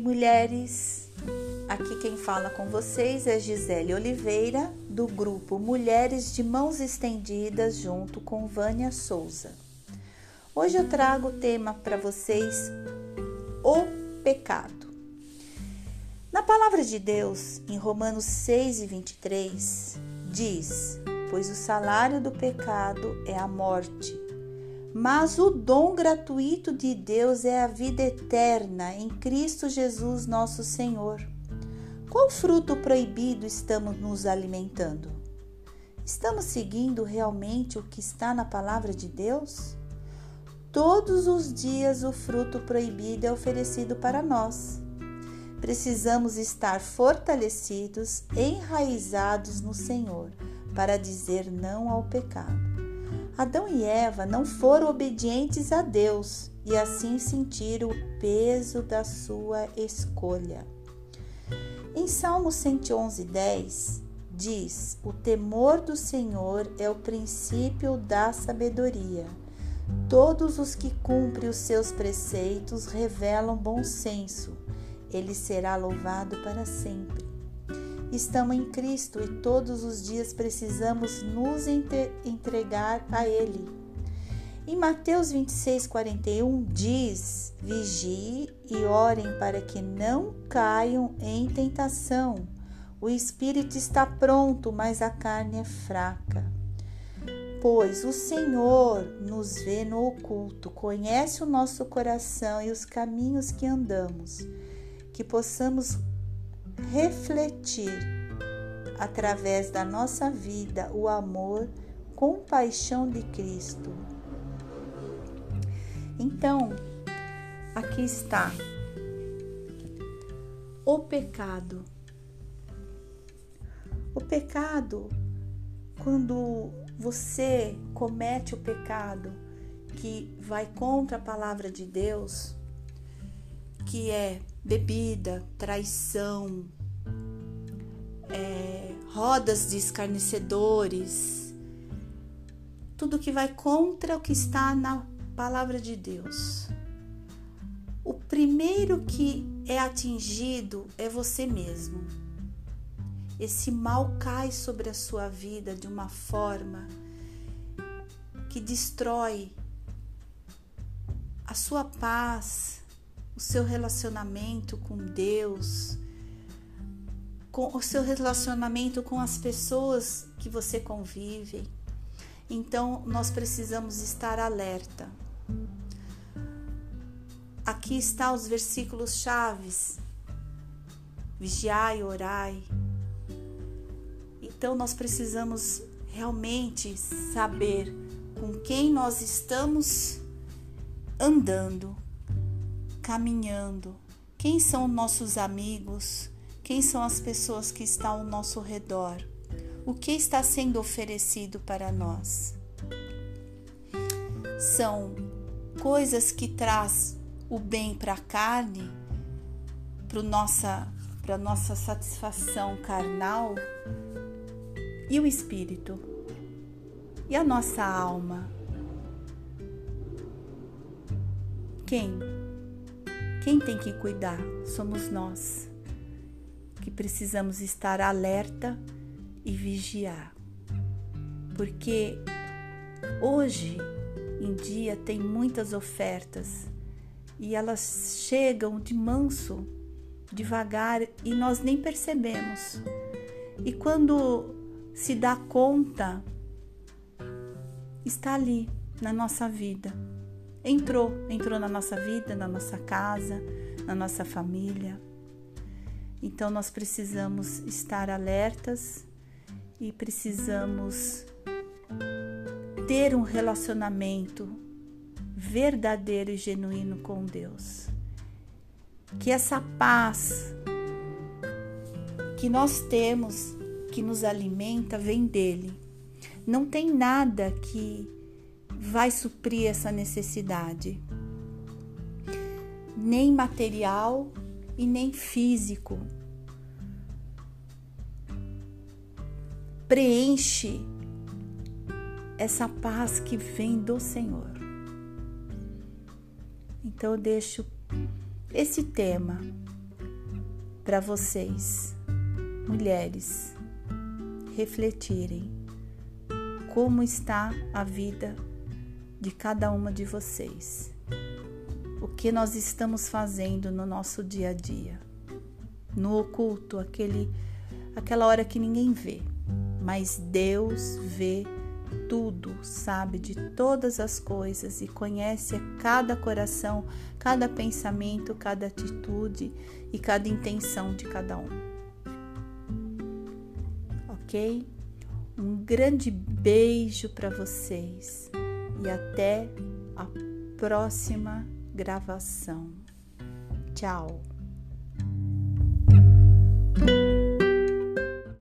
Mulheres! Aqui quem fala com vocês é Gisele Oliveira, do grupo Mulheres de Mãos Estendidas, junto com Vânia Souza. Hoje eu trago o tema para vocês: o pecado. Na palavra de Deus, em Romanos 6 e 23, diz: Pois o salário do pecado é a morte mas o dom gratuito de Deus é a vida eterna em Cristo Jesus, nosso Senhor. Qual fruto proibido estamos nos alimentando? Estamos seguindo realmente o que está na palavra de Deus? Todos os dias o fruto proibido é oferecido para nós. Precisamos estar fortalecidos, enraizados no Senhor, para dizer não ao pecado. Adão e Eva não foram obedientes a Deus e assim sentiram o peso da sua escolha. Em Salmo 111, 10, diz: O temor do Senhor é o princípio da sabedoria. Todos os que cumprem os seus preceitos revelam bom senso. Ele será louvado para sempre. Estamos em Cristo e todos os dias precisamos nos entregar a Ele. Em Mateus 26, 41 diz: Vigie e orem para que não caiam em tentação. O espírito está pronto, mas a carne é fraca. Pois o Senhor nos vê no oculto, conhece o nosso coração e os caminhos que andamos, que possamos refletir através da nossa vida o amor, compaixão de Cristo. Então, aqui está o pecado. O pecado, quando você comete o pecado que vai contra a palavra de Deus, que é bebida, traição, é, rodas de escarnecedores, tudo que vai contra o que está na palavra de Deus. O primeiro que é atingido é você mesmo. Esse mal cai sobre a sua vida de uma forma que destrói a sua paz, o seu relacionamento com Deus, com o seu relacionamento com as pessoas que você convive. Então, nós precisamos estar alerta. Aqui está os versículos chaves. Vigiai, orai. Então, nós precisamos realmente saber com quem nós estamos andando, caminhando, quem são nossos amigos, quem são as pessoas que estão ao nosso redor, o que está sendo oferecido para nós. São coisas que traz o bem para a carne, para nossa para nossa satisfação carnal e o espírito. E a nossa alma. Quem? Quem tem que cuidar? Somos nós, que precisamos estar alerta e vigiar. Porque hoje em dia tem muitas ofertas e elas chegam de manso, devagar e nós nem percebemos. E quando se dá conta, está ali na nossa vida entrou, entrou na nossa vida, na nossa casa, na nossa família. Então nós precisamos estar alertas e precisamos ter um relacionamento verdadeiro e genuíno com Deus. Que essa paz que nós temos, que nos alimenta, vem dele. Não tem nada que vai suprir essa necessidade, nem material e nem físico. Preenche essa paz que vem do Senhor. Então eu deixo esse tema, para vocês, mulheres, refletirem como está a vida de cada uma de vocês. O que nós estamos fazendo no nosso dia a dia. No oculto, aquele aquela hora que ninguém vê, mas Deus vê tudo, sabe de todas as coisas e conhece cada coração, cada pensamento, cada atitude e cada intenção de cada um. Ok? Um grande beijo para vocês e até a próxima gravação. Tchau!